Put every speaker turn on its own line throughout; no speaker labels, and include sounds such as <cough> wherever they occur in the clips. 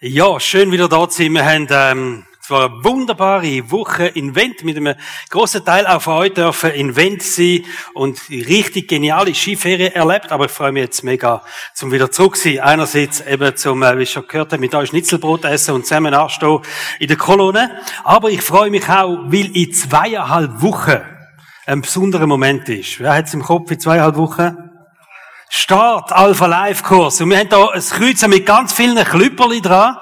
Ja, schön wieder da zu sein. Wir haben ähm, zwar eine wunderbare Woche in Wendt mit einem grossen Teil auch von euch dürfen in Wendt sein und richtig geniale Skiferien erlebt. Aber ich freue mich jetzt mega, zum wieder zurück zu sein. Einerseits eben zum, äh, wie ich schon gehört habe, mit euch Schnitzelbrot essen und zusammen nachstehen in der Kolonne. Aber ich freue mich auch, weil in zweieinhalb Wochen ein besonderer Moment ist. Wer hat es im Kopf in zweieinhalb Wochen? Start Alpha Live Kurs. Und wir haben da ein Kreuz mit ganz vielen Klüpperli dran.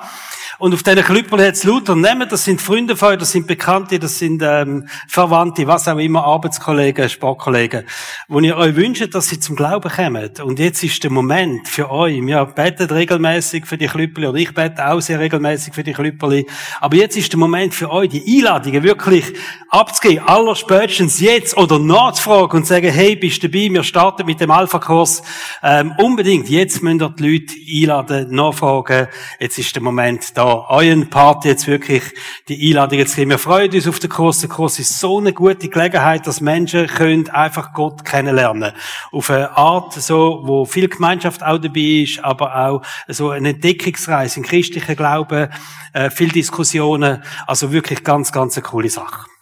Und auf diesen Klüppel hat es lauter Namen, das sind Freunde von euch, das sind Bekannte, das sind ähm, Verwandte, was auch immer, Arbeitskollegen, Sportkollegen, wo ihr euch wünscht, dass sie zum Glauben kommen. Und jetzt ist der Moment für euch. Wir beten regelmäßig für die Klüppel oder ich bete auch sehr regelmäßig für die Klüppel. Aber jetzt ist der Moment für euch, die Einladungen wirklich abzugeben, aller spätestens jetzt oder nachzufragen und sagen, hey, bist du dabei, wir starten mit dem Alpha-Kurs. Ähm, unbedingt, jetzt müsst ihr die Leute einladen, nachfragen. Jetzt ist der Moment da euren Part jetzt wirklich die Einladung zu geben. Wir freuen uns auf den Kurs. Der Kurs ist so eine gute Gelegenheit, dass Menschen können einfach Gott kennenlernen. Auf eine Art, so, wo viel Gemeinschaft auch dabei ist, aber auch so eine Entdeckungsreise in christlichen Glauben, äh, viel Diskussionen. Also wirklich ganz, ganz eine coole Sache.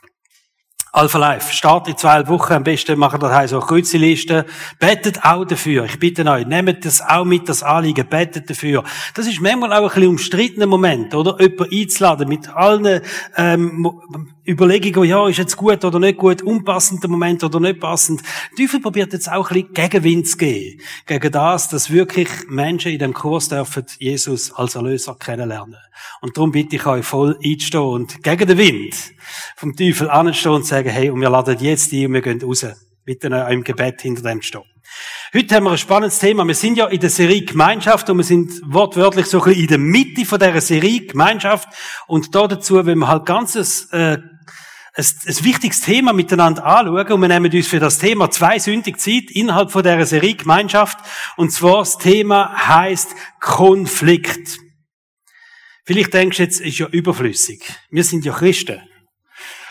Alpha Life. Start in zwei Wochen. Am besten machen wir so eine Kreuzliste. Betet auch dafür. Ich bitte euch, nehmt das auch mit, das Anliegen. Betet dafür. Das ist manchmal auch ein bisschen umstrittener Moment, oder? Jemanden einzuladen mit allen, ähm, Überlegungen, ja, ist jetzt gut oder nicht gut, unpassender Moment oder nicht passend. Der Teufel probiert jetzt auch ein bisschen Gegenwind zu geben. Gegen das, dass wirklich Menschen in dem Kurs dürfen Jesus als Erlöser kennenlernen. Und darum bitte ich euch voll einzustehen und gegen den Wind vom Teufel anzustehen und sagen, hey, und wir laden jetzt ein und wir gehen raus. Bitte im Gebet hinter dem stehen. Heute haben wir ein spannendes Thema. Wir sind ja in der Serie Gemeinschaft und wir sind wortwörtlich so ein bisschen in der Mitte von dieser Serie Gemeinschaft. Und da dazu, wenn wir halt ganzes, äh, ein, ein wichtiges Thema miteinander anschauen und wir nehmen uns für das Thema zwei sündig Zeit innerhalb von dieser Serie Gemeinschaft. Und zwar das Thema heißt Konflikt. Vielleicht denkst du jetzt, ist ja überflüssig. Wir sind ja Christen.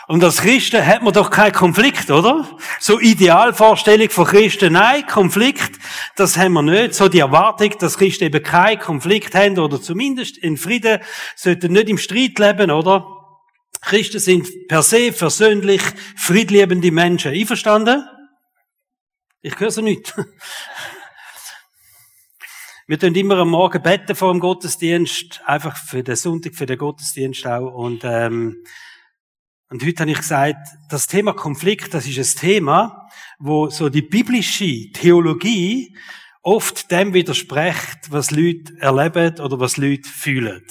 Und als Christen hat man doch keinen Konflikt, oder? So Idealvorstellung von Christen, nein, Konflikt, das haben wir nicht. So die Erwartung, dass Christen eben keinen Konflikt haben oder zumindest in Frieden sollten nicht im Streit leben, oder? Christen sind per se versöhnlich, friedliebende Menschen. Einverstanden? Ich höre sie nicht. <laughs> Wir tun immer am Morgen beten vor dem Gottesdienst, einfach für den Sonntag, für den Gottesdienst auch. Und, ähm, und heute habe ich gesagt, das Thema Konflikt, das ist ein Thema, wo so die biblische Theologie oft dem widerspricht, was Leute erleben oder was Leute fühlen.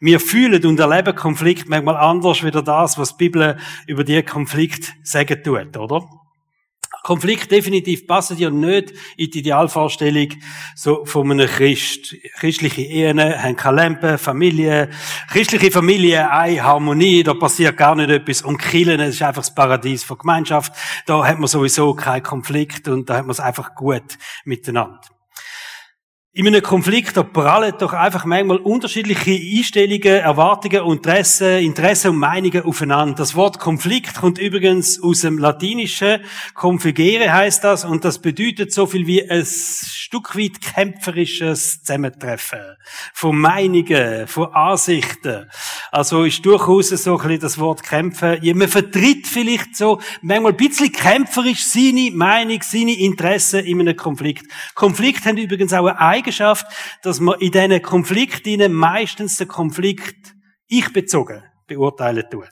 Wir fühlen und erleben Konflikt manchmal anders wie das, was die Bibel über die Konflikt sagen tut, oder? Konflikt definitiv passen ja nicht in die Idealvorstellung so von einem Christ. Christliche Ehen haben keine Lampen, Familie, christliche Familie, eine Harmonie, da passiert gar nicht etwas. Und Killen, es ist einfach das Paradies von Gemeinschaft. Da hat man sowieso keinen Konflikt und da hat man es einfach gut miteinander. In einem Konflikt, da prallen doch einfach manchmal unterschiedliche Einstellungen, Erwartungen, Interessen, Interessen und Meinungen aufeinander. Das Wort Konflikt kommt übrigens aus dem Latinischen. Konfigere heißt das und das bedeutet so viel wie ein Stück weit kämpferisches Zusammentreffen. Von Meinungen, von Ansichten. Also ist durchaus so ein bisschen das Wort kämpfen. Man vertritt vielleicht so manchmal ein bisschen kämpferisch seine Meinung, seine Interessen in einem Konflikt. Konflikt haben übrigens auch eine Eigenschaft, dass man in diesen Konflikten meistens den Konflikt ich-bezogen beurteilen tut.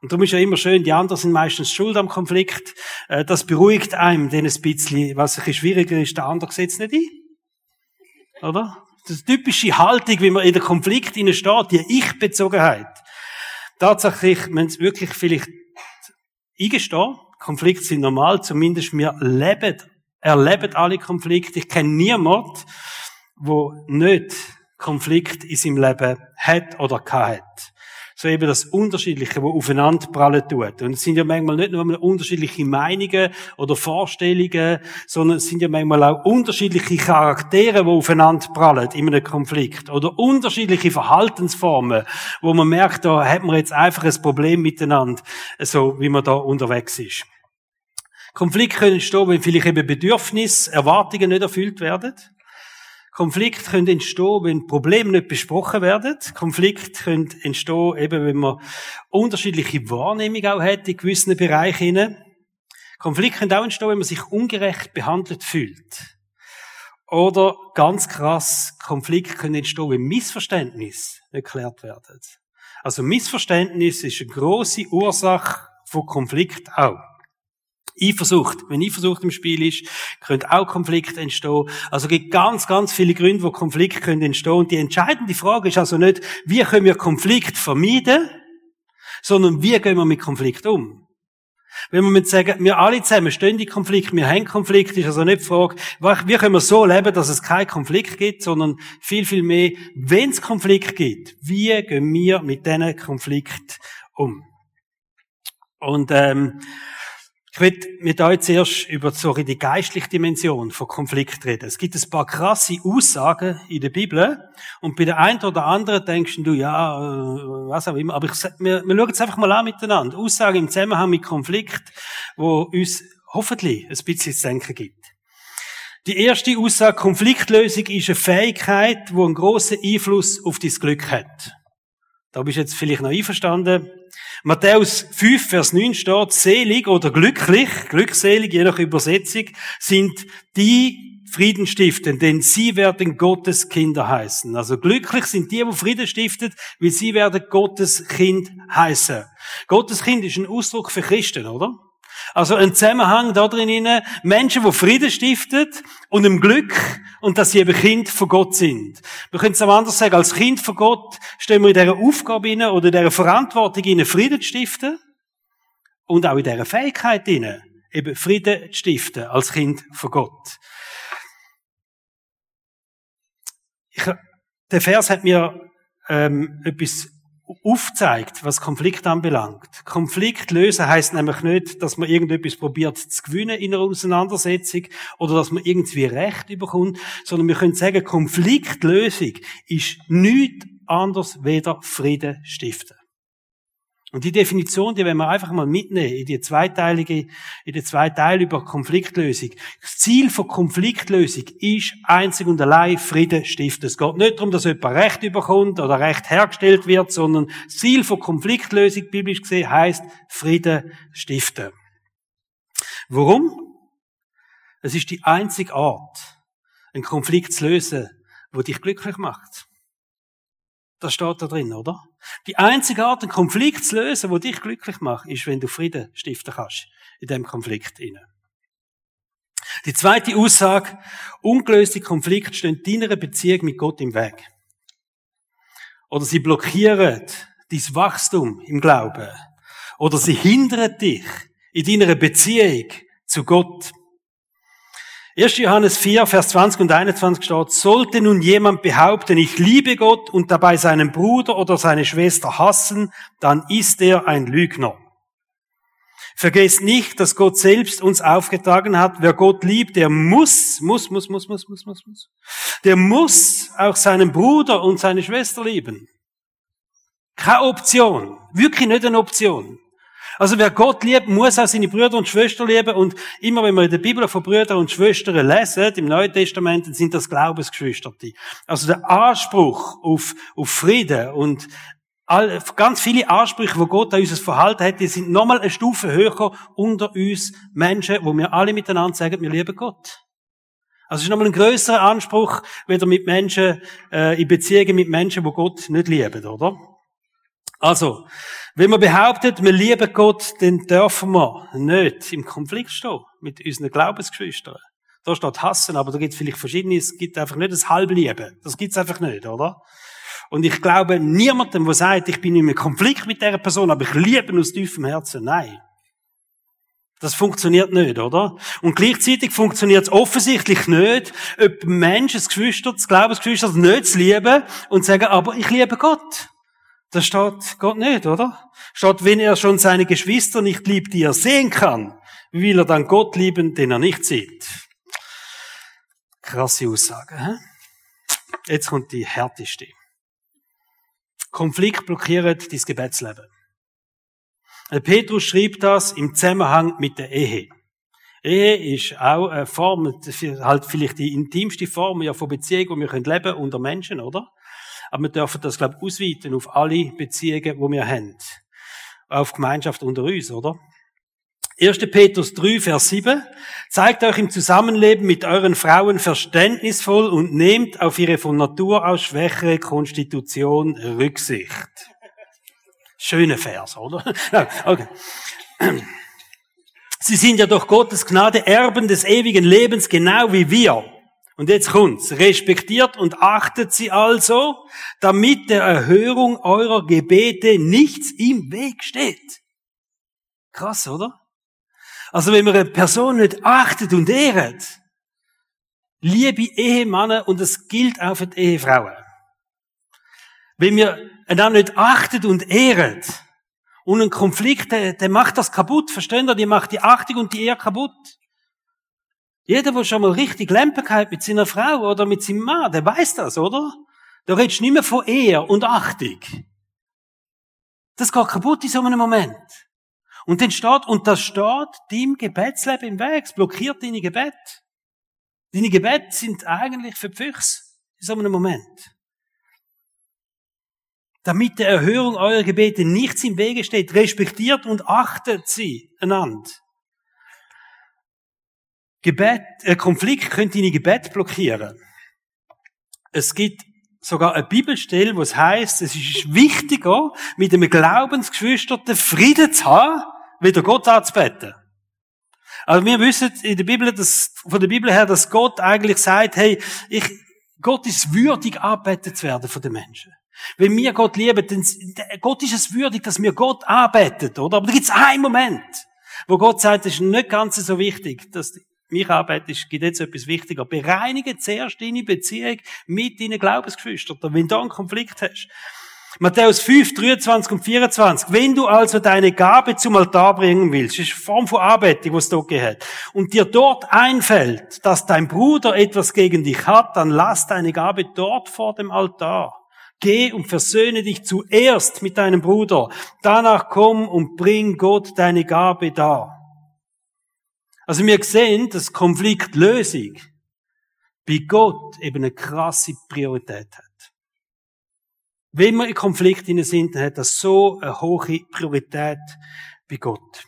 Und darum ist ja immer schön, die anderen sind meistens schuld am Konflikt. Äh, das beruhigt einem dann ein bisschen. Was ein bisschen schwieriger ist, der andere setzt nicht ein. Oder? Das ist typische Haltung, wie man in den Konflikt steht, die Ich-Bezogenheit. Tatsächlich, wenn es wirklich vielleicht eingestehen, Konflikte sind normal, zumindest wir leben erleben alle Konflikte. Ich kenne niemanden, wo nicht Konflikt in seinem Leben hat oder hat. So eben das Unterschiedliche, wo aufeinander prallen tut. Und es sind ja manchmal nicht nur unterschiedliche Meinungen oder Vorstellungen, sondern es sind ja manchmal auch unterschiedliche Charaktere, die aufeinander prallen in einem Konflikt. Oder unterschiedliche Verhaltensformen, wo man merkt, da hat man jetzt einfach ein Problem miteinander, so wie man da unterwegs ist. Konflikte können entstehen, wenn vielleicht eben Bedürfnisse, Erwartungen nicht erfüllt werden. Konflikt können entstehen, wenn Probleme nicht besprochen werden. Konflikt können entstehen, eben wenn man unterschiedliche Wahrnehmungen auch hat in gewissen Bereichen. Konflikt können auch entstehen, wenn man sich ungerecht behandelt fühlt. Oder ganz krass, Konflikt können entstehen, wenn Missverständnisse nicht geklärt werden. Also Missverständnis ist eine große Ursache von Konflikt auch. Eifersucht. Wenn Eifersucht im Spiel ist, können auch Konflikte entstehen. Also gibt ganz, ganz viele Gründe, wo Konflikte können entstehen. Und die entscheidende Frage ist also nicht, wie können wir Konflikt vermeiden, sondern wie gehen wir mit Konflikt um? Wenn wir sagen, wir alle zusammen stehen in Konflikt, wir haben Konflikt, ist also nicht die Frage, wie können wir so leben, dass es keinen Konflikt gibt, sondern viel, viel mehr, wenn es Konflikt gibt, wie gehen wir mit diesen Konflikt um? Und ähm, ich will mit euch zuerst über so die geistliche Dimension von Konflikt reden. Es gibt ein paar krasse Aussagen in der Bibel und bei der einen oder anderen denkst du, ja, äh, was auch immer, aber ich, wir, wir schauen jetzt einfach mal an miteinander. Aussagen im Zusammenhang mit Konflikt, wo uns hoffentlich ein bisschen zu denken gibt. Die erste Aussage, Konfliktlösung ist eine Fähigkeit, die einen grossen Einfluss auf dein Glück hat. Da bist du jetzt vielleicht noch einverstanden. Matthäus 5, Vers 9 steht, selig oder glücklich, glückselig, je nach Übersetzung, sind die Frieden stiften, denn sie werden Gottes Kinder heißen. Also glücklich sind die, die Frieden stiften, weil sie werden Gottes Kind heißen. Gottes Kind ist ein Ausdruck für Christen, oder? Also ein Zusammenhang da drin, Menschen, die Frieden stiften und im Glück und dass sie eben Kind von Gott sind. Wir können es auch anders sagen, als Kind von Gott stehen wir in dieser Aufgabe inne oder in dieser Verantwortung inne, Frieden zu stiften und auch in dieser Fähigkeit inne, eben Frieden zu stiften als Kind von Gott. Ich, der Vers hat mir ähm, etwas aufzeigt, was Konflikt anbelangt. Konflikt lösen heißt nämlich nicht, dass man irgendetwas probiert zu gewinnen in einer Auseinandersetzung oder dass man irgendwie Recht überkommt, sondern wir können sagen, Konfliktlösung ist nichts anderes weder Frieden stiften. Und die Definition, die werden wir einfach mal mitnehmen in die zweiteilige, in die zwei Teile über Konfliktlösung. Das Ziel von Konfliktlösung ist einzig und allein Frieden stiften. Es geht nicht darum, dass jemand Recht überkommt oder Recht hergestellt wird, sondern das Ziel von Konfliktlösung, biblisch gesehen, heißt Frieden stiften. Warum? Es ist die einzige Art, einen Konflikt zu lösen, wo dich glücklich macht. Das steht da drin, oder? Die einzige Art, einen Konflikt zu lösen, wo dich glücklich macht, ist, wenn du Frieden stiften kannst in dem Konflikt inne. Die zweite Aussage, ungelöste Konflikte stehen deiner Beziehung mit Gott im Weg. Oder sie blockieren dein Wachstum im Glauben. Oder sie hindern dich in deiner Beziehung zu Gott. 1. Johannes 4, Vers 20 und 21 steht, sollte nun jemand behaupten, ich liebe Gott und dabei seinen Bruder oder seine Schwester hassen, dann ist er ein Lügner. Vergesst nicht, dass Gott selbst uns aufgetragen hat, wer Gott liebt, der muss, muss, muss, muss, muss, muss, muss, muss, der muss auch seinen Bruder und seine Schwester lieben. Keine Option. Wirklich nicht eine Option. Also wer Gott liebt, muss auch seine Brüder und Schwestern lieben. Und immer wenn wir in der Bibel von Brüdern und Schwestern lesen, im Neuen Testament, dann sind das Glaubensgeschwister. Also der Anspruch auf, auf Frieden und all, ganz viele Ansprüche, wo Gott an unser Verhalten hat, die sind nochmal eine Stufe höher unter uns Menschen, wo wir alle miteinander sagen, wir lieben Gott. Also es ist nochmal ein größerer Anspruch, weder mit Menschen, äh, in Beziehungen mit Menschen, wo Gott nicht lieben, oder? Also, wenn man behauptet, wir lieben Gott, dann dürfen wir nicht im Konflikt stehen mit unseren Glaubensgeschwistern. Da steht hassen, aber da gibt es vielleicht verschiedene, es gibt einfach nicht das Halblieben. Das gibt's einfach nicht, oder? Und ich glaube niemandem, der sagt, ich bin in einem Konflikt mit dieser Person, aber ich liebe aus tiefem Herzen. Nein. Das funktioniert nicht, oder? Und gleichzeitig funktioniert es offensichtlich nicht, ob Menschen, das Geschwister, das Glaubensgeschwister nicht zu lieben und sagen, aber ich liebe Gott. Das steht Gott nicht, oder? Steht, wenn er schon seine Geschwister nicht liebt, die er sehen kann, wie will er dann Gott lieben, den er nicht sieht? Krasse Aussage. Hä? Jetzt kommt die härteste. Konflikt blockiert dein Gebetsleben. Petrus schrieb das im Zusammenhang mit der Ehe. Ehe ist auch eine Form, halt vielleicht die intimste Form ja von Beziehung, die wir leben können unter Menschen, oder? Aber wir dürfen das, glaube ich, ausweiten auf alle Beziehungen, die wir haben. Auf Gemeinschaft unter uns, oder? 1. Petrus 3, Vers 7. Zeigt euch im Zusammenleben mit euren Frauen verständnisvoll und nehmt auf ihre von Natur aus schwächere Konstitution Rücksicht. Schöne Vers, oder? <laughs> okay. Sie sind ja durch Gottes Gnade Erben des ewigen Lebens, genau wie wir. Und jetzt kommt's. Respektiert und achtet sie also, damit der Erhörung eurer Gebete nichts im Weg steht. Krass, oder? Also wenn man eine Person nicht achtet und ehrt, liebe Ehemänner, und das gilt auch für die Ehefrauen. Wenn wir einander nicht achtet und ehrt, und ein Konflikt, der, der macht das kaputt, verstehen ihr? Die macht die Achtung und die Ehre kaputt. Jeder, der schon mal richtig Lampen hat mit seiner Frau oder mit seinem Mann, der weiß das, oder? Da redest du nicht mehr von Ehe und Achtung. Das geht kaputt in so einem Moment. Und dann steht, und das steht deinem Gebetsleben im Weg, es blockiert deine Gebet. Deine Gebete sind eigentlich für die Füchse in so einem Moment. Damit der Erhörung eurer Gebete nichts im Wege steht, respektiert und achtet sie einander. Gebet, äh, Konflikt könnte deine Gebet blockieren. Es gibt sogar eine Bibelstelle, wo es heißt, es ist wichtiger, mit einem Glaubensgeschwisterten Frieden zu haben, wieder Gott anzubeten. Also wir wissen in der Bibel, dass, von der Bibel her, dass Gott eigentlich sagt, hey, ich, Gott ist würdig, anbetet zu werden von den Menschen. Wenn wir Gott lieben, dann, Gott ist es würdig, dass wir Gott anbeten, oder? Aber da gibt es einen Moment, wo Gott sagt, es ist nicht ganz so wichtig, dass mich arbeitet, gibt jetzt etwas wichtiger. Bereinige zuerst deine Beziehung mit deinen Glaubensgeschwistern, wenn du einen Konflikt hast. Matthäus 5, 23 und 24. Wenn du also deine Gabe zum Altar bringen willst, ist eine Form von Arbeitung, was dort geht, und dir dort einfällt, dass dein Bruder etwas gegen dich hat, dann lass deine Gabe dort vor dem Altar. Geh und versöhne dich zuerst mit deinem Bruder. Danach komm und bring Gott deine Gabe dar. Also wir sehen, dass Konfliktlösung bei Gott eben eine krasse Priorität hat. Wenn wir in Konflikt sind, dann hat das so eine hohe Priorität bei Gott.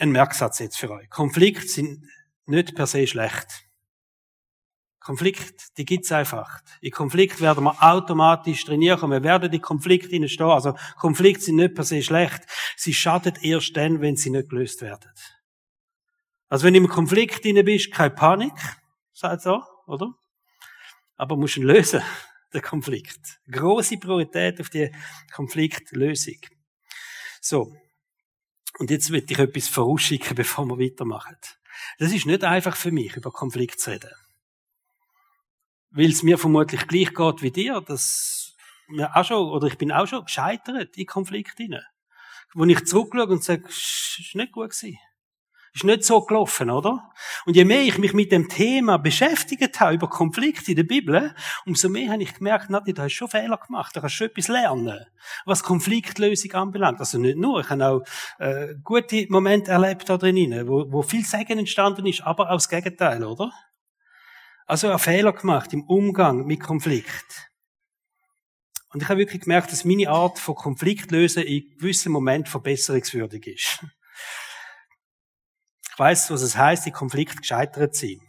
Ein Merksatz jetzt für euch. Konflikte sind nicht per se schlecht. Konflikt, die gibt's einfach. In Konflikt werden wir automatisch trainieren. Wir werden die Konflikte hineinstehen. Also Konflikte sind nicht per se schlecht. Sie schaden erst dann, wenn sie nicht gelöst werden. Also wenn du im Konflikt hinein bist, keine Panik, sagt so, oder? Aber musst ihn lösen, <laughs> den Konflikt. Große Priorität auf die Konfliktlösung. So. Und jetzt will ich etwas vorausschicken, <laughs> bevor wir weitermachen. Das ist nicht einfach für mich, über Konflikt zu reden weil es mir vermutlich gleich geht wie dir, dass mir auch schon, oder ich bin auch schon gescheitert in Konflikte hinein. Wo ich zurückschaue und sage, ist nicht gut gewesen. Ist nicht so gelaufen, oder? Und je mehr ich mich mit dem Thema beschäftigt habe, über Konflikte in der Bibel, umso mehr habe ich gemerkt, Nati, du hast schon Fehler gemacht, du kannst schon etwas lernen, was Konfliktlösung anbelangt. Also nicht nur, ich habe auch äh, gute Momente erlebt da drin, wo, wo viel Segen entstanden ist, aber auch das Gegenteil, oder? Also einen Fehler gemacht im Umgang mit Konflikt. Und ich habe wirklich gemerkt, dass meine Art von Konfliktlösen in gewissen Momenten verbesserungswürdig ist. Ich weiß, was es heißt, in Konflikt gescheitert zu sein.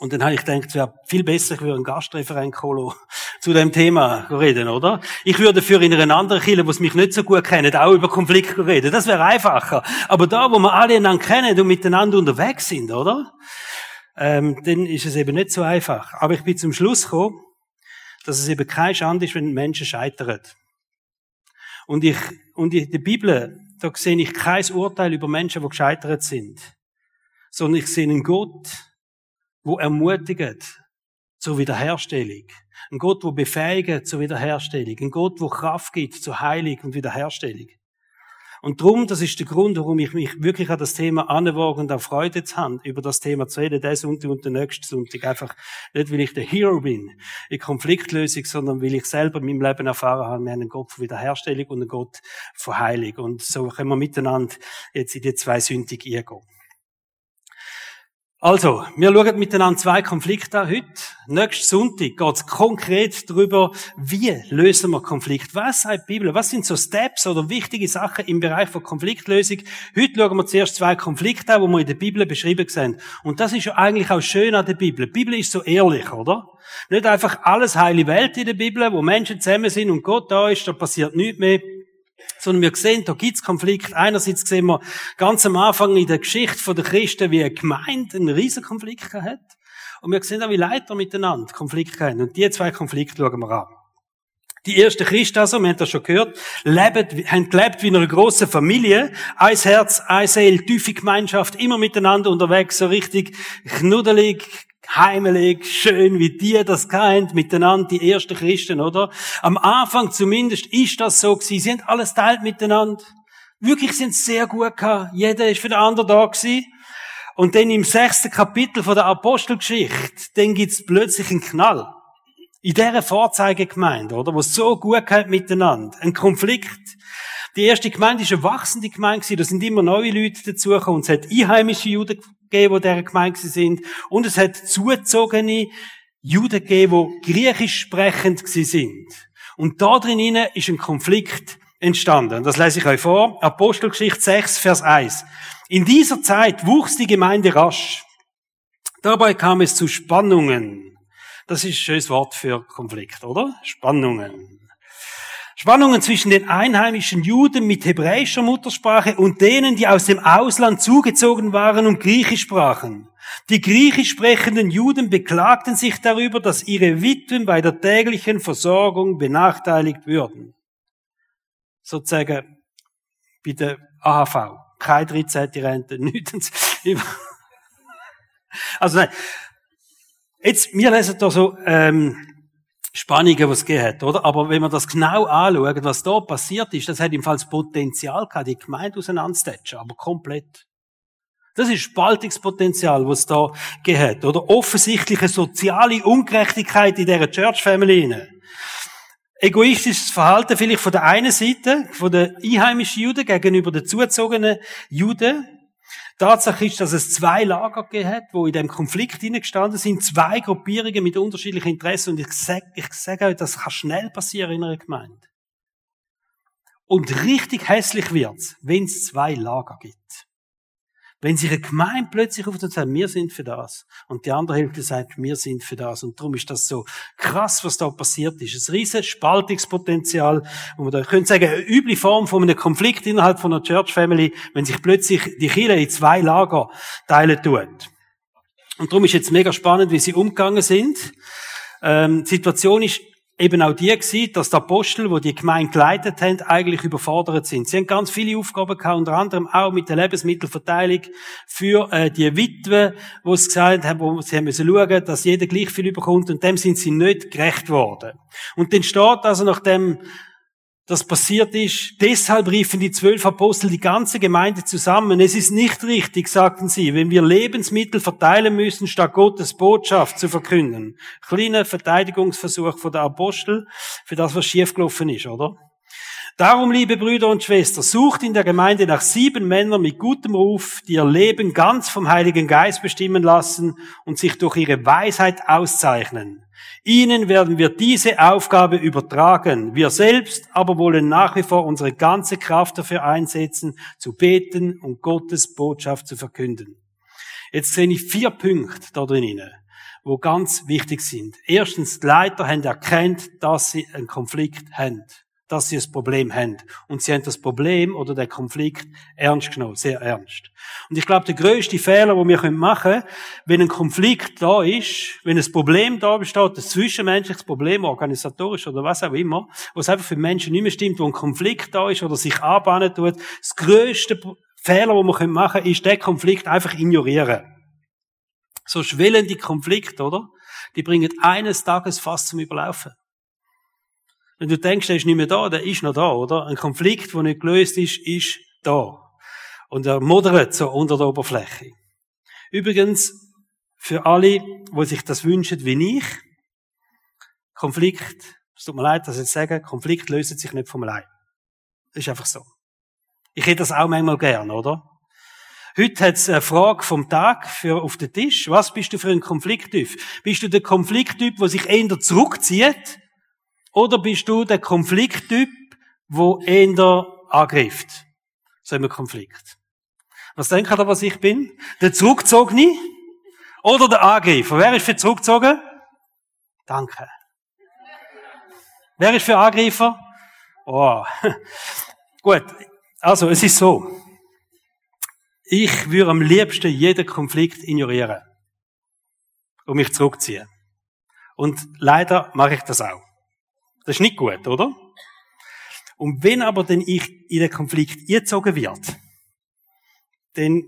Und dann habe ich gedacht, es wäre viel besser, ich würde einen Gastreferent Kolo zu dem Thema reden, oder? Ich würde für in einer anderen Kirche, die mich nicht so gut kennen, auch über Konflikte reden. Das wäre einfacher. Aber da, wo wir alle einander kennen und miteinander unterwegs sind, oder? Ähm, dann ist es eben nicht so einfach. Aber ich bin zum Schluss gekommen, dass es eben keine Schande ist, wenn Menschen scheitern. Und ich, und in der Bibel, da sehe ich kein Urteil über Menschen, die gescheitert sind. Sondern ich sehe einen Gott, wo ermutigt zur Wiederherstellung. Ein Gott, wo befähigt zur Wiederherstellung. Ein Gott, wo Kraft gibt zur Heilung und Wiederherstellung. Und drum, das ist der Grund, warum ich mich wirklich an das Thema anwage und auch Freude zu haben, über das Thema zu reden, der Sonntag und der nächste Sonntag. Einfach nicht, weil ich der Hero bin in Konfliktlösung, sondern weil ich selber in meinem Leben erfahren habe, wir haben einen Gott von Wiederherstellung und einen Gott von Heilung. Und so können wir miteinander jetzt in die zwei Sündig eingehen. Also, wir schauen miteinander zwei Konflikte an heute. Nächsten Sonntag geht es konkret darüber, wie lösen wir Konflikt. Was sagt die Bibel? Was sind so Steps oder wichtige Sachen im Bereich von Konfliktlösung? Heute schauen wir zuerst zwei Konflikte an, die wir in der Bibel beschrieben sehen. Und das ist ja eigentlich auch schön an der Bibel. Die Bibel ist so ehrlich, oder? Nicht einfach alles heile Welt in der Bibel, wo Menschen zusammen sind und Gott da ist, da passiert nichts mehr sondern wir sehen, da gibt's Konflikt. Einerseits sehen wir ganz am Anfang in der Geschichte der Christen, wie eine Gemeinde einen riesen Konflikt hat. Und wir sehen auch, wie Leiter miteinander Konflikte haben. Und die zwei Konflikte schauen wir an. Die ersten Christen also, wir haben das schon gehört, leben, haben gelebt wie in einer grossen Familie. Ein Herz, ein Seele, tiefe Gemeinschaft, immer miteinander unterwegs, so richtig knuddelig, heimelig, schön, wie die das kennt, miteinander, die ersten Christen, oder? Am Anfang zumindest ist das so gewesen. Sie haben alles teilt miteinander. Wirklich sind sehr gut gehabt. Jeder ist für den anderen da gewesen. Und dann im sechsten Kapitel von der Apostelgeschichte, dann gibt's plötzlich einen Knall. In dieser Vorzeigegemeinde, oder? Wo es so gut geht miteinander. Ein Konflikt. Die erste Gemeinde ist eine wachsende Gemeinde Da sind immer neue Leute dazugekommen. Und es hat einheimische Juden gegeben, die dieser Gemeinde sind. Und es hat zugezogene Juden gegeben, die griechisch sprechend sind. Und da drin ist ein Konflikt entstanden. Das lese ich euch vor. Apostelgeschichte 6, Vers 1. In dieser Zeit wuchs die Gemeinde rasch. Dabei kam es zu Spannungen. Das ist ein schönes Wort für Konflikt, oder? Spannungen. Spannungen zwischen den einheimischen Juden mit hebräischer Muttersprache und denen, die aus dem Ausland zugezogen waren und Griechisch sprachen. Die griechisch sprechenden Juden beklagten sich darüber, dass ihre Witwen bei der täglichen Versorgung benachteiligt würden. Sozusagen bei der AHV. Keine 13. Rente, <laughs> nichts. Also nein. Jetzt, wir lesen da so, ähm, Spannungen, die es gegeben hat, oder? Aber wenn man das genau anschaut, was da passiert ist, das hat im Fall das Potenzial gehabt, die Gemeinde auseinanderzutatschen, aber komplett. Das ist Spaltungspotenzial, was da gegeben hat, oder? Offensichtliche soziale Ungerechtigkeit in dieser Church Family. Egoistisches Verhalten vielleicht von der einen Seite, von den einheimischen Juden gegenüber den zugezogenen Juden, Tatsache ist, dass es zwei Lager gegeben hat, wo in dem Konflikt hineingestanden sind, zwei Gruppierungen mit unterschiedlichen Interessen. Und ich sage ich sag euch, das kann schnell passieren in einer Gemeinde. Und richtig hässlich wird's, wenn es zwei Lager gibt. Wenn sich eine Gemeinde plötzlich auf und sagt, wir sind für das. Und die andere Hälfte sagt, wir sind für das. Und darum ist das so krass, was da passiert ist. Ein riesen Spaltungspotenzial. Und man da könnte sagen, eine üble Form von einem Konflikt innerhalb von einer Church Family, wenn sich plötzlich die Kirche in zwei Lager teilen tut. Und darum ist jetzt mega spannend, wie sie umgegangen sind. Ähm, die Situation ist eben auch die gewesen, dass die Apostel, die die Gemeinde geleitet haben, eigentlich überfordert sind. Sie haben ganz viele Aufgaben gehabt, unter anderem auch mit der Lebensmittelverteilung für äh, die Witwe, wo sie gesagt haben, wo sie haben müssen schauen, dass jeder gleich viel überkommt und dem sind sie nicht gerecht worden. Und dann steht also nach dem das passiert ist. Deshalb riefen die zwölf Apostel die ganze Gemeinde zusammen. Es ist nicht richtig, sagten sie, wenn wir Lebensmittel verteilen müssen, statt Gottes Botschaft zu verkünden. Kleiner Verteidigungsversuch von der Apostel für das, was schiefgelaufen ist, oder? Darum, liebe Brüder und Schwestern, sucht in der Gemeinde nach sieben Männern mit gutem Ruf, die ihr Leben ganz vom Heiligen Geist bestimmen lassen und sich durch ihre Weisheit auszeichnen. Ihnen werden wir diese Aufgabe übertragen. Wir selbst aber wollen nach wie vor unsere ganze Kraft dafür einsetzen, zu beten und Gottes Botschaft zu verkünden. Jetzt sehe ich vier Punkte da drin, wo ganz wichtig sind. Erstens, die Leiter haben erkannt, dass sie einen Konflikt haben dass sie ein Problem haben. Und sie haben das Problem oder den Konflikt ernst genommen, sehr ernst. Und ich glaube, der größte Fehler, den wir machen können, wenn ein Konflikt da ist, wenn ein Problem da besteht, ein zwischenmenschliches Problem, organisatorisch oder was auch immer, wo es einfach für Menschen nicht mehr stimmt, wo ein Konflikt da ist oder sich anbahnen tut, das größte Fehler, den wir machen können, ist, den Konflikt einfach ignorieren. So schwellende Konflikte, oder? Die bringen eines Tages fast zum Überlaufen. Wenn du denkst, er ist nicht mehr da, der ist noch da, oder? Ein Konflikt, der nicht gelöst ist, ist da. Und er modert so unter der Oberfläche. Übrigens, für alle, die sich das wünschen wie ich, Konflikt, es tut mir leid, dass ich jetzt sage, Konflikt löst sich nicht vom. Das ist einfach so. Ich hätte das auch manchmal gern, oder? Heute hat es eine Frage vom Tag für auf den Tisch. Was bist du für ein Konflikttyp? Bist du der Konflikttyp, der sich eher zurückzieht? Oder bist du der Konflikttyp, der eher angreift? So ein Konflikt. Was denkt ihr, was ich bin? Der Zurückzogene? Oder der Angreifer? Wer ist für zurückgezogen? Danke. Wer ist für Angreifer? Oh. <laughs> Gut. Also, es ist so. Ich würde am liebsten jeden Konflikt ignorieren. Und mich zurückziehen. Und leider mache ich das auch. Das ist nicht gut, oder? Und wenn aber denn ich in den Konflikt eingezogen wird, dann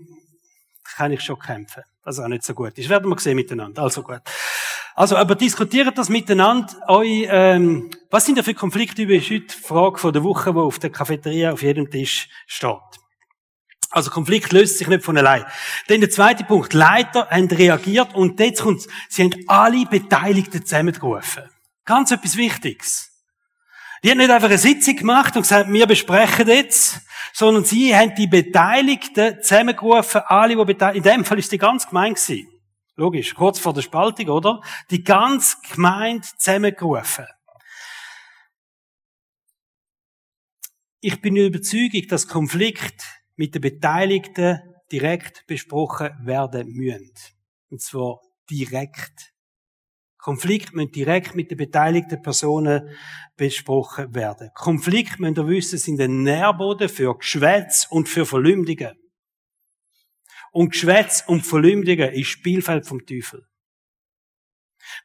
kann ich schon kämpfen. Was auch nicht so gut ist. Werden wir sehen miteinander. Also gut. Also, aber diskutiert das miteinander. Eu, ähm, was sind da für Konflikte? Ist heute Frage von der Woche, die auf der Cafeteria auf jedem Tisch steht. Also Konflikt löst sich nicht von allein. Dann der zweite Punkt. Leiter haben reagiert und jetzt kommt's. Sie haben alle Beteiligten zusammengerufen. Ganz etwas Wichtiges. Die haben nicht einfach eine Sitzung gemacht und gesagt, wir besprechen jetzt, sondern sie haben die Beteiligten zusammengerufen, alle, die beteiligt, in dem Fall ist die ganz gemein gewesen. Logisch, kurz vor der Spaltung, oder? Die ganz gemeint zusammengerufen. Ich bin überzeugt, dass Konflikt mit den Beteiligten direkt besprochen werden müssen. Und zwar direkt. Konflikt müssen direkt mit den beteiligten Personen besprochen werden. Konflikt, müssen ihr wissen, sind ein Nährboden für Geschwätz und für Verleumdungen. Und Geschwätz und Verleumdungen ist Spielfeld vom Teufel.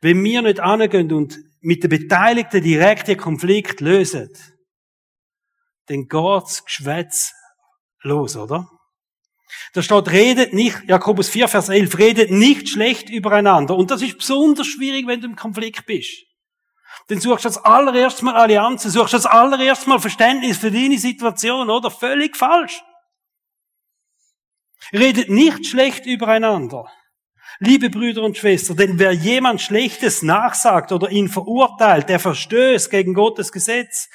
Wenn wir nicht angehen und mit den Beteiligten direkt den Konflikt lösen, dann geht's Geschwätz los, oder? Da steht, redet nicht, Jakobus 4, Vers 11, redet nicht schlecht übereinander. Und das ist besonders schwierig, wenn du im Konflikt bist. Dann suchst du als allererstes mal Allianzen, suchst du als allererstes mal Verständnis für deine Situation, oder? Völlig falsch. Redet nicht schlecht übereinander. Liebe Brüder und Schwestern, denn wer jemand Schlechtes nachsagt oder ihn verurteilt, der verstößt gegen Gottes Gesetz,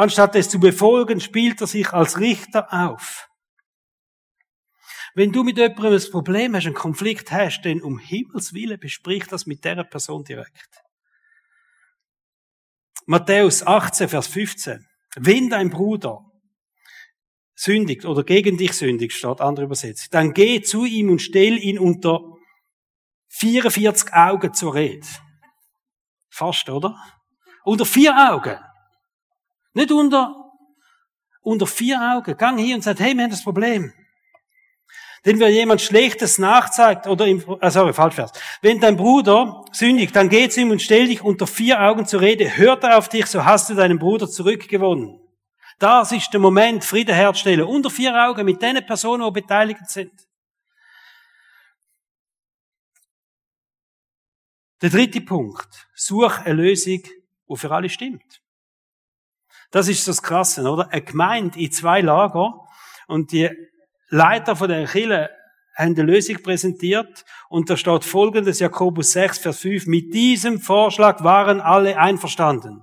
Anstatt es zu befolgen, spielt er sich als Richter auf. Wenn du mit jemandem ein Problem hast, einen Konflikt hast, dann um Himmels Willen besprich das mit der Person direkt. Matthäus 18, Vers 15. Wenn dein Bruder sündigt oder gegen dich sündigt, steht andere übersetzt, dann geh zu ihm und stell ihn unter 44 Augen zur Rede. Fast, oder? Unter vier Augen. Nicht unter, unter vier Augen. Gang hier und sagt, hey, wir haben das Problem. Denn wenn jemand Schlechtes nachzeigt, oder im, ah, sorry, falsch Vers. Wenn dein Bruder sündigt, dann geh zu ihm und stell dich unter vier Augen zur Rede. Hört er auf dich, so hast du deinen Bruder zurückgewonnen. Das ist der Moment, Frieden herzustellen. Unter vier Augen mit den Personen, die beteiligt sind. Der dritte Punkt. Such eine Lösung, die für alle stimmt. Das ist das Krasse, oder? Eine Gemeinde in zwei Lager und die Leiter von der Kirche haben eine Lösung präsentiert und da steht folgendes, Jakobus 6, Vers 5, mit diesem Vorschlag waren alle einverstanden.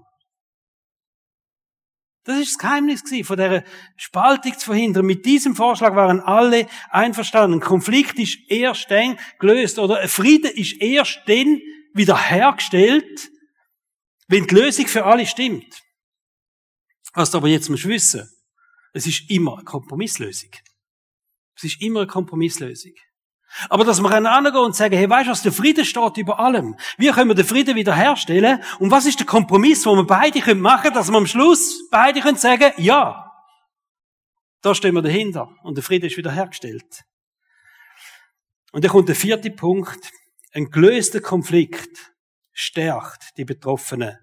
Das ist das Geheimnis von der Spaltung zu verhindern. Mit diesem Vorschlag waren alle einverstanden. Konflikt ist erst dann gelöst oder Frieden ist erst dann wiederhergestellt, wenn die Lösung für alle stimmt. Was du aber jetzt musst wissen, es ist immer eine Kompromisslösung. Es ist immer eine Kompromisslösung. Aber dass wir einander und sagen, hey, weißt du was, der Frieden steht über allem. Wie können wir den Frieden wiederherstellen? Und was ist der Kompromiss, wo wir beide können machen, dass wir am Schluss beide können sagen, ja. Da stehen wir dahinter. Und der Frieden ist wiederhergestellt. Und dann kommt der vierte Punkt. Ein gelöster Konflikt stärkt die Betroffenen.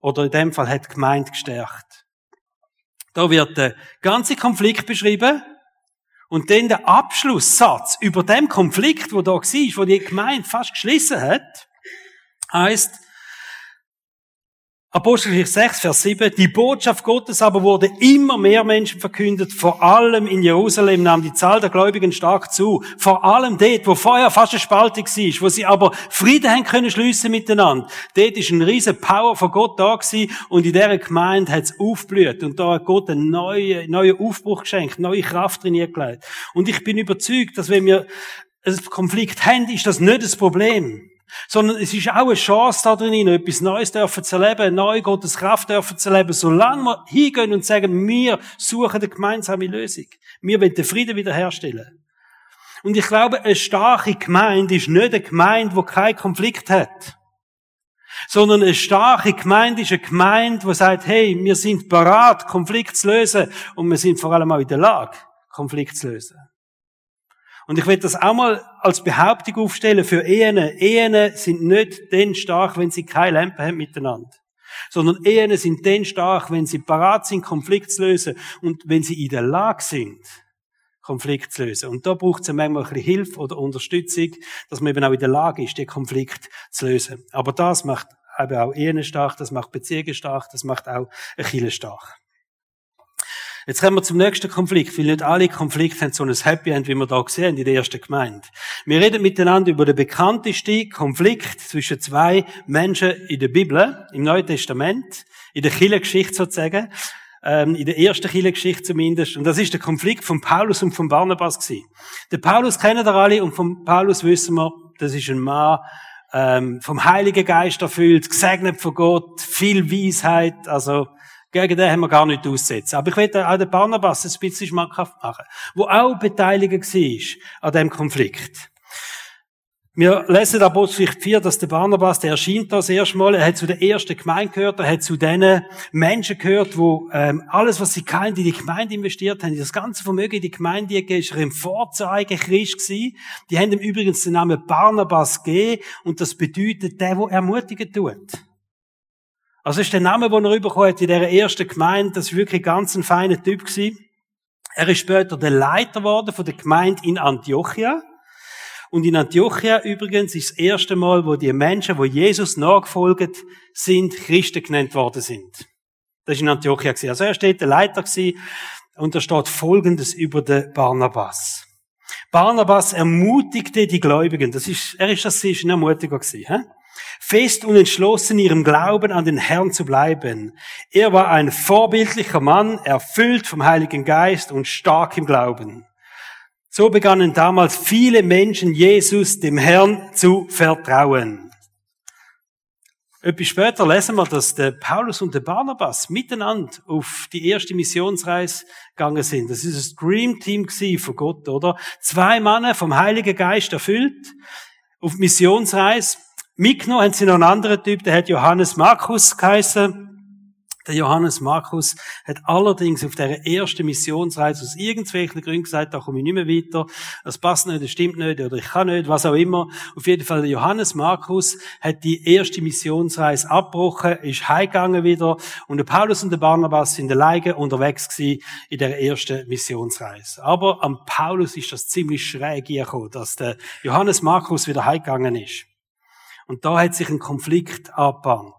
Oder in dem Fall hat die Gemeinde gestärkt. Da wird der ganze Konflikt beschrieben. Und dann der Abschlusssatz über dem Konflikt, wo da war, wo die Gemeinde fast geschlossen hat, heißt, Apostelgeschichte 6, Vers 7. Die Botschaft Gottes aber wurde immer mehr Menschen verkündet. Vor allem in Jerusalem nahm die Zahl der Gläubigen stark zu. Vor allem dort, wo vorher fast eine Spaltung war, wo sie aber Frieden haben können schliessen miteinander. Dort ist ein riesen Power von Gott da gewesen und in dieser Gemeinde hat es aufblüht. Und da hat Gott einen neuen, neuen Aufbruch geschenkt, neue Kraft drin gelegt. Und ich bin überzeugt, dass wenn wir einen Konflikt haben, ist das nicht das Problem. Sondern es ist auch eine Chance da drin, etwas Neues dürfen zu erleben, neue Gottes Kraft dürfen zu erleben, solange wir hingehen und sagen, wir suchen eine gemeinsame Lösung. Wir wollen den Frieden wiederherstellen. Und ich glaube, eine starke Gemeinde ist nicht eine Gemeinde, die keinen Konflikt hat. Sondern eine starke Gemeinde ist eine Gemeinde, die sagt, hey, wir sind bereit, Konflikt zu lösen und wir sind vor allem auch in der Lage, Konflikt zu lösen. Und ich will das auch mal als Behauptung aufstellen für Ehen. Ehen sind nicht dann stark, wenn sie keine Lampe haben miteinander. Sondern Ehen sind dann stark, wenn sie parat sind, Konflikt zu lösen und wenn sie in der Lage sind, Konflikt zu lösen. Und da braucht es manchmal ein bisschen Hilfe oder Unterstützung, dass man eben auch in der Lage ist, den Konflikt zu lösen. Aber das macht eben auch Ehen stark, das macht Beziehungen stark, das macht auch Kirche stark. Jetzt kommen wir zum nächsten Konflikt, weil nicht alle Konflikte haben so ein Happy End, wie wir da sehen in der ersten Gemeinde. Wir reden miteinander über den bekanntesten Konflikt zwischen zwei Menschen in der Bibel, im Neuen Testament, in der Kirchengeschichte sozusagen, ähm, in der ersten Kirchengeschichte zumindest. Und das ist der Konflikt von Paulus und von Barnabas gewesen. Den Paulus kennen wir alle und von Paulus wissen wir, das ist ein Mann, ähm, vom Heiligen Geist erfüllt, gesegnet von Gott, viel Weisheit, also gegen den haben wir gar nicht aussetzen. Aber ich will auch den Barnabas ein bisschen schmackhaft machen, wo auch beteiligt war an dem Konflikt. Wir lesen in Apostelgeschichte 4, dass der Barnabas, der erscheint das erste Mal, er hat zu der ersten Gemeinde gehört, er hat zu den Menschen gehört, wo ähm, alles, was sie kannten, in die Gemeinde investiert haben, das ganze Vermögen in die Gemeinde gegeben, ist er im Vorzeige Christ gewesen. Die haben ihm übrigens den Namen Barnabas gegeben und das bedeutet, der, der ermutigen tut. Also ist der Name, den er bekommen hat in dieser ersten Gemeinde, das ist wirklich ganz ein feiner Typ gewesen. Er ist später der Leiter geworden von der Gemeinde in Antiochia. Und in Antiochia übrigens ist das erste Mal, wo die Menschen, wo Jesus nachgefolgt sind, Christen genannt worden sind. Das ist in Antiochia gewesen. Also er steht der Leiter gewesen, und da steht Folgendes über den Barnabas. Barnabas ermutigte die Gläubigen. Das ist, er ist das ist ein Ermutiger gewesen. Fest und entschlossen, ihrem Glauben an den Herrn zu bleiben. Er war ein vorbildlicher Mann, erfüllt vom Heiligen Geist und stark im Glauben. So begannen damals viele Menschen Jesus, dem Herrn, zu vertrauen. Etwas später lesen wir, dass der Paulus und der Barnabas miteinander auf die erste Missionsreise gegangen sind. Das ist ein Dream Team von Gott, oder? Zwei Männer vom Heiligen Geist erfüllt auf Missionsreise Mitgenommen haben sie noch einen anderen Typ, der hat Johannes Markus geheißen. Der Johannes Markus hat allerdings auf der ersten Missionsreise aus irgendwelchen Gründen gesagt, da komme ich nicht mehr weiter, das passt nicht, das stimmt nicht, oder ich kann nicht, was auch immer. Auf jeden Fall, der Johannes Markus hat die erste Missionsreise abgebrochen, ist heimgegangen wieder, und der Paulus und der Barnabas sind alleine unterwegs gewesen in der ersten Missionsreise. Aber am Paulus ist das ziemlich schräg gekommen, dass der Johannes Markus wieder heimgegangen ist. Und da hat sich ein Konflikt abgebahnt.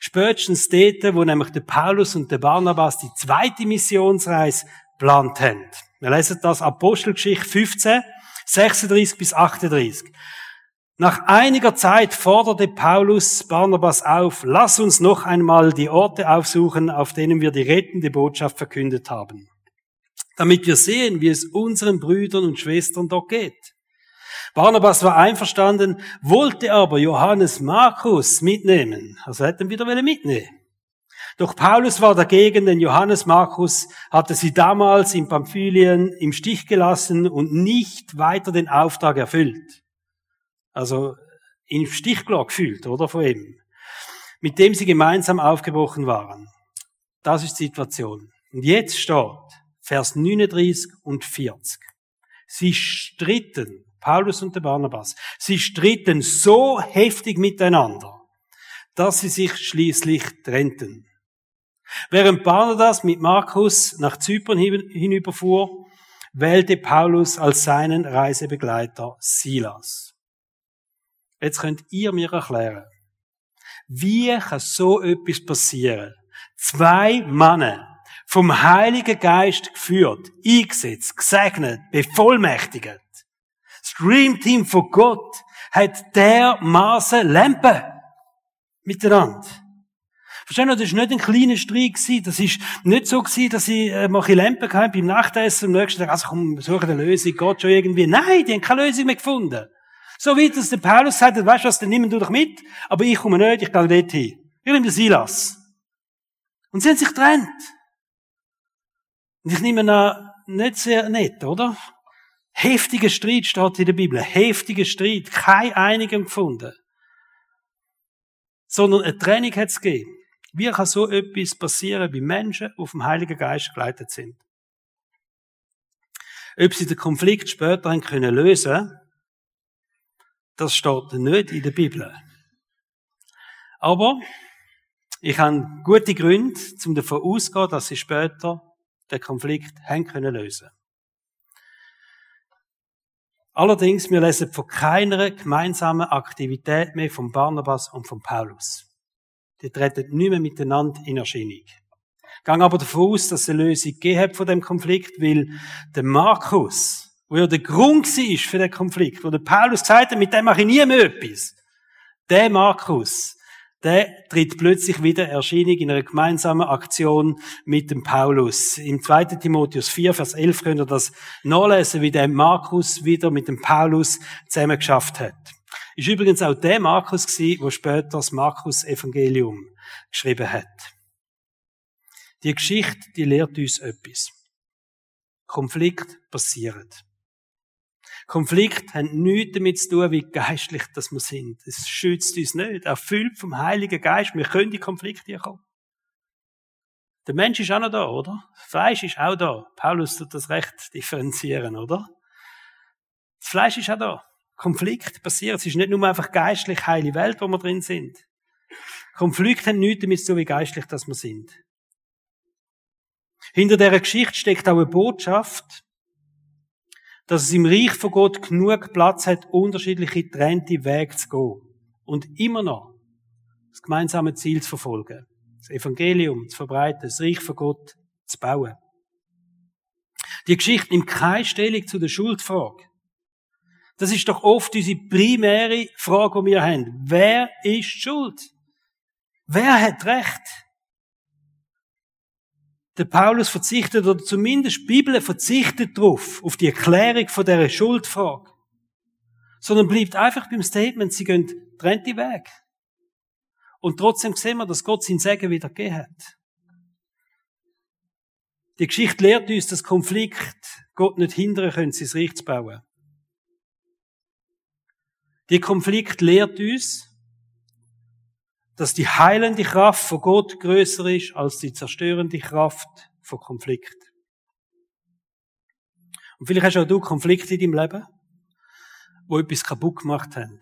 Spätestens dort, wo nämlich der Paulus und der Barnabas die zweite Missionsreise geplant haben. Wir lesen das Apostelgeschichte 15, 36 bis 38. Nach einiger Zeit forderte Paulus Barnabas auf, lass uns noch einmal die Orte aufsuchen, auf denen wir die rettende Botschaft verkündet haben, damit wir sehen, wie es unseren Brüdern und Schwestern dort geht. Barnabas war einverstanden, wollte aber Johannes Markus mitnehmen. Also hätten wieder mitnehmen. Doch Paulus war dagegen, denn Johannes Markus hatte sie damals in Pamphylien im Stich gelassen und nicht weiter den Auftrag erfüllt. Also im Stichglock gefühlt, oder von ihm. Mit dem sie gemeinsam aufgebrochen waren. Das ist die Situation. Und jetzt steht Vers 39 und 40. Sie stritten Paulus und der Barnabas. Sie stritten so heftig miteinander, dass sie sich schließlich trennten. Während Barnabas mit Markus nach Zypern hinüberfuhr, wählte Paulus als seinen Reisebegleiter Silas. Jetzt könnt ihr mir erklären, Wie kann so etwas passieren? Zwei Männer, vom Heiligen Geist geführt, eingesetzt, gesegnet, bevollmächtigt. Das Dreamteam von Gott hat dermaßen Lampen miteinander. Verstehen Sie, das war nicht ein kleiner Streit. Das ist nicht so dass ich äh, ein Lampen hatte beim Nachtessen am nächsten Tag, also komm, suche eine Lösung, geht schon irgendwie. Nein, die haben keine Lösung mehr gefunden. So wie das der Paulus sagt, weißt du was, dann nimm du doch mit, aber ich komme nicht, ich gehe dort hin. Ich nehme den Silas. Und sie haben sich getrennt. Und ich nehme an, nicht sehr nett, oder? Heftiger Streit steht in der Bibel. Heftiger Streit. Keine Einigung gefunden. Sondern eine Trennung hat es gegeben. Wie kann so etwas passieren, wie Menschen auf dem Heiligen Geist geleitet sind? Ob sie den Konflikt später haben können lösen, das steht nicht in der Bibel. Aber ich habe gute Gründe, um davon auszugehen, dass sie später den Konflikt haben können lösen. Allerdings, wir lesen von keiner gemeinsamen Aktivität mehr von Barnabas und von Paulus. Die treten nicht mehr miteinander in Erscheinung. Gang aber davon aus, dass es eine Lösung gegeben von dem Konflikt, weil der Markus, wo ja der Grund war für den Konflikt, wo der Paulus gesagt hat, mit dem mache ich nie mehr etwas. Der Markus, der tritt plötzlich wieder Erscheinung in einer gemeinsamen Aktion mit dem Paulus. Im 2. Timotheus 4, Vers 11 könnt ihr das nachlesen, wie der Markus wieder mit dem Paulus zusammen geschafft hat. Ist übrigens auch der Markus gewesen, wo später das Markus-Evangelium geschrieben hat. Die Geschichte, die lehrt uns etwas. Konflikt passiert. Konflikt haben nichts damit zu tun, wie geistlich das wir sind. Es schützt uns nicht. Erfüllt vom Heiligen Geist. Wir können die Konflikte kommen. Der Mensch ist auch noch da, oder? Das Fleisch ist auch da. Paulus tut das recht differenzieren, oder? Das Fleisch ist auch da. Konflikt passiert. Es ist nicht nur einfach geistlich heile Welt, wo wir drin sind. Konflikte haben nichts damit zu tun, wie geistlich das wir sind. Hinter dieser Geschichte steckt auch eine Botschaft, dass es im Reich von Gott genug Platz hat, unterschiedliche trennte Wege zu gehen. Und immer noch das gemeinsame Ziel zu verfolgen. Das Evangelium zu verbreiten, das Reich von Gott zu bauen. Die Geschichte nimmt keine Stellung zu der Schuldfrage. Das ist doch oft unsere primäre Frage, die wir haben. Wer ist schuld? Wer hat Recht? Der Paulus verzichtet, oder zumindest die Bibel verzichtet darauf, auf die Erklärung von dieser Schuldfrage. Sondern bleibt einfach beim Statement, sie gehen trennte Weg. Und trotzdem sehen wir, dass Gott sein Segen wieder gegeben hat. Die Geschichte lehrt uns, dass Konflikt Gott nicht hindern können, sein Reich zu bauen. Die Konflikt lehrt uns, dass die heilende Kraft von Gott größer ist als die zerstörende Kraft von Konflikt. Und vielleicht hast auch du Konflikte in deinem Leben, wo etwas kaputt gemacht haben.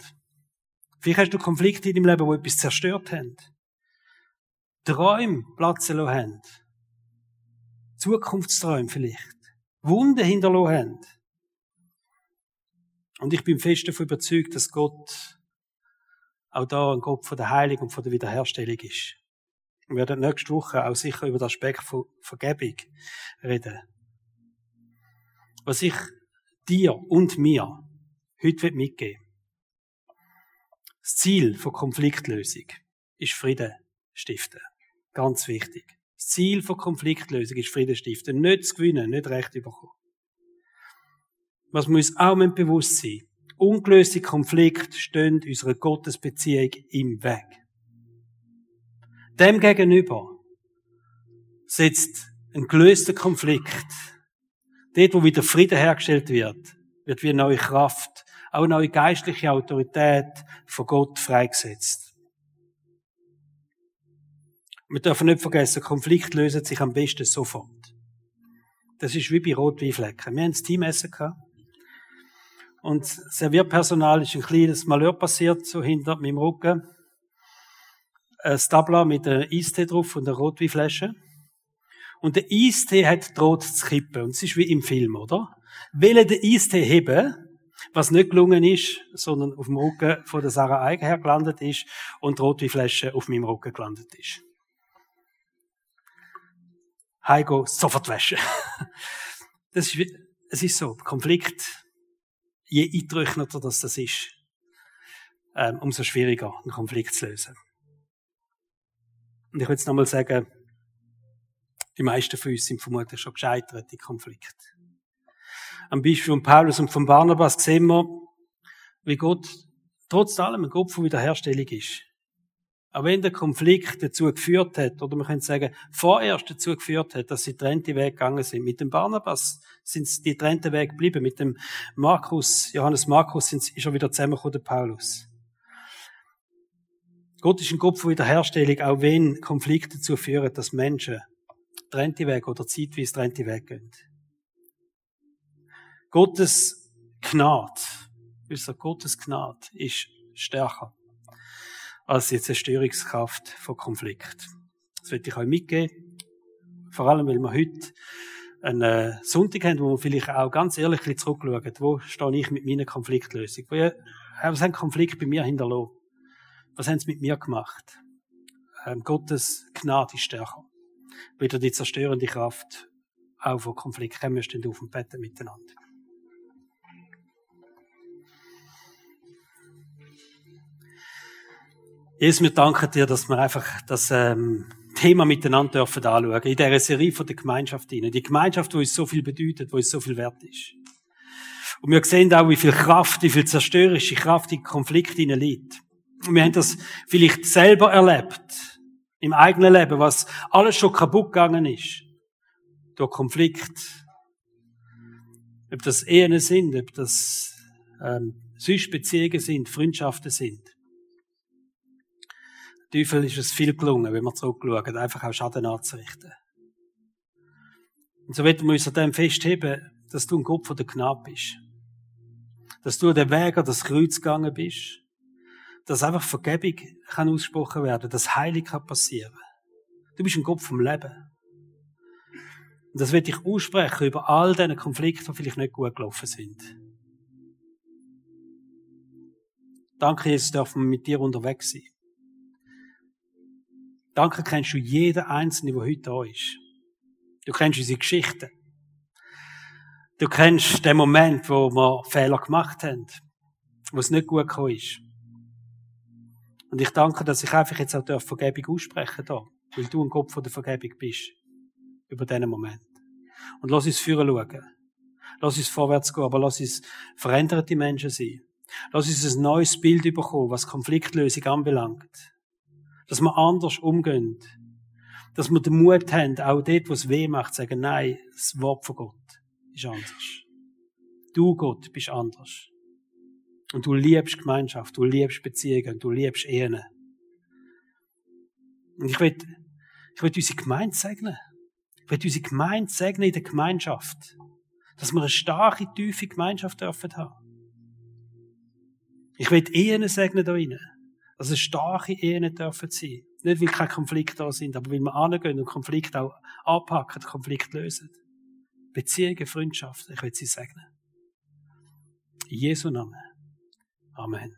Vielleicht hast du Konflikte in deinem Leben, wo etwas zerstört haben. Träume platzen lassen haben. Zukunftsträume vielleicht. Wunden hinterlassen haben. Und ich bin fest davon überzeugt, dass Gott auch da ein Gott von der Heilung und von der Wiederherstellung ist. Wir werden nächste Woche auch sicher über den Aspekt von Vergebung reden. Was ich dir und mir heute mitgeben Das Ziel von Konfliktlösung ist Frieden stiften. Ganz wichtig. Das Ziel von Konfliktlösung ist Frieden stiften. Nicht zu gewinnen, nicht recht bekommen. Was wir uns auch bewusst sein ungelöste Konflikte stehen unserer Gottesbeziehung im Weg. Dem gegenüber setzt ein gelöster Konflikt, dort, wo wieder Frieden hergestellt wird, wird wie neue Kraft, auch neue geistliche Autorität von Gott freigesetzt. Wir dürfen nicht vergessen, Konflikt lösen sich am besten sofort. Das ist wie bei Rotweinflecken. Wir haben das Teamessen gehabt. Und Servierpersonal ist ein kleines Malheur passiert, so hinter meinem Rücken. Ein Stabler mit einem Eistee drauf und einer Rotweinflasche. Und der Eistee hat droht zu kippen. Und es ist wie im Film, oder? Will er den Eistee heben, was nicht gelungen ist, sondern auf dem Rücken von der Sarah Eigenher gelandet ist und die Rotweinflasche auf meinem Rücken gelandet ist. Heiko, sofort waschen. <laughs> Das ist, es ist so, Konflikt, je eintröchneter das, das ist, ähm, umso schwieriger, einen Konflikt zu lösen. Und ich will jetzt nochmal sagen, die meisten von uns sind vermutlich schon gescheitert in Konflikt. Am Beispiel von Paulus und von Barnabas sehen wir, wie Gott trotz allem ein Gott von Wiederherstellung ist. Auch wenn der Konflikt dazu geführt hat, oder man könnte sagen, vorerst dazu geführt hat, dass sie trennte Weg gegangen sind. Mit dem Barnabas sind sie die trennte Weg geblieben. Mit dem Markus, Johannes Markus, sind sie, ist er wieder zusammengekommen, der Paulus. Gott ist ein Gott von Wiederherstellung, auch wenn Konflikte dazu führen, dass Menschen trennte Weg oder zeitweise trennte Weg gehen. Gottes Gnade, unser Gottes Gnade ist stärker als die Zerstörungskraft von Konflikt. Das möchte ich euch mitgeben. Vor allem, weil wir heute einen äh, Sonntag haben, wo wir vielleicht auch ganz ehrlich zurückschauen. Wo stehe ich mit meiner Konfliktlösung? Was haben Konflikt bei mir hinterlassen? Was haben sie mit mir gemacht? Ähm, Gottes Gnade ist stärker. Wieder die zerstörende Kraft auch von Konflikt. Kommen wir auf und beten miteinander. Jesus, wir danken dir, dass wir einfach das ähm, Thema miteinander dürfen anschauen. In dieser Serie von der Gemeinschaft hinein. Die Gemeinschaft, die uns so viel bedeutet, wo uns so viel wert ist. Und wir sehen auch, wie viel Kraft, wie viel zerstörerische Kraft in Konflikt hinein liegt. Und wir haben das vielleicht selber erlebt. Im eigenen Leben, was alles schon kaputt gegangen ist. Durch Konflikt. Ob das Ehen sind, ob das ähm, sonst Beziehungen sind, Freundschaften sind. Teufel ist es viel gelungen, wenn wir zurückschauen, einfach auch Schaden anzurichten. Und so werden wir uns an dem festheben, dass du ein Gott von der Gnade bist. Dass du den Weg an das Kreuz gegangen bist. Dass einfach Vergebung kann ausgesprochen werden, dass Heilig kann passieren. Du bist ein Gott vom Leben. Und das will ich aussprechen über all diese Konflikte, die vielleicht nicht gut gelaufen sind. Danke, Jesus, dürfen wir mit dir unterwegs sein. Danke kennst du jeden Einzelnen, der heute da ist. Du kennst unsere Geschichten. Du kennst den Moment, wo wir Fehler gemacht haben, wo es nicht gut gekommen ist. Und ich danke, dass ich einfach jetzt auch Vergebung aussprechen darf, weil du ein Gott von der Vergebung bist. Über diesen Moment. Und lass uns führen schauen. Lass uns vorwärts gehen, aber lass uns veränderte Menschen sein. Lass uns ein neues Bild bekommen, was Konfliktlösung anbelangt dass wir anders umgehen. Dass wir den Mut haben, auch dort, wo es weh macht, zu sagen, nein, das Wort von Gott ist anders. Du, Gott, bist anders. Und du liebst Gemeinschaft, du liebst Beziehungen, du liebst Ehen. Und ich will, ich will unsere Gemeinde segnen. Ich will unsere Gemeinde segnen in der Gemeinschaft. Dass wir eine starke, tiefe Gemeinschaft dürfen haben. Ich will Ehen segnen da drinnen. Dass es starke Ehen dürfen sein. Nicht, weil keine Konflikte da sind, aber weil wir angehen und Konflikte auch anpacken, Konflikte lösen. Beziehungen, Freundschaften, ich will sie segnen. In Jesu Namen. Amen.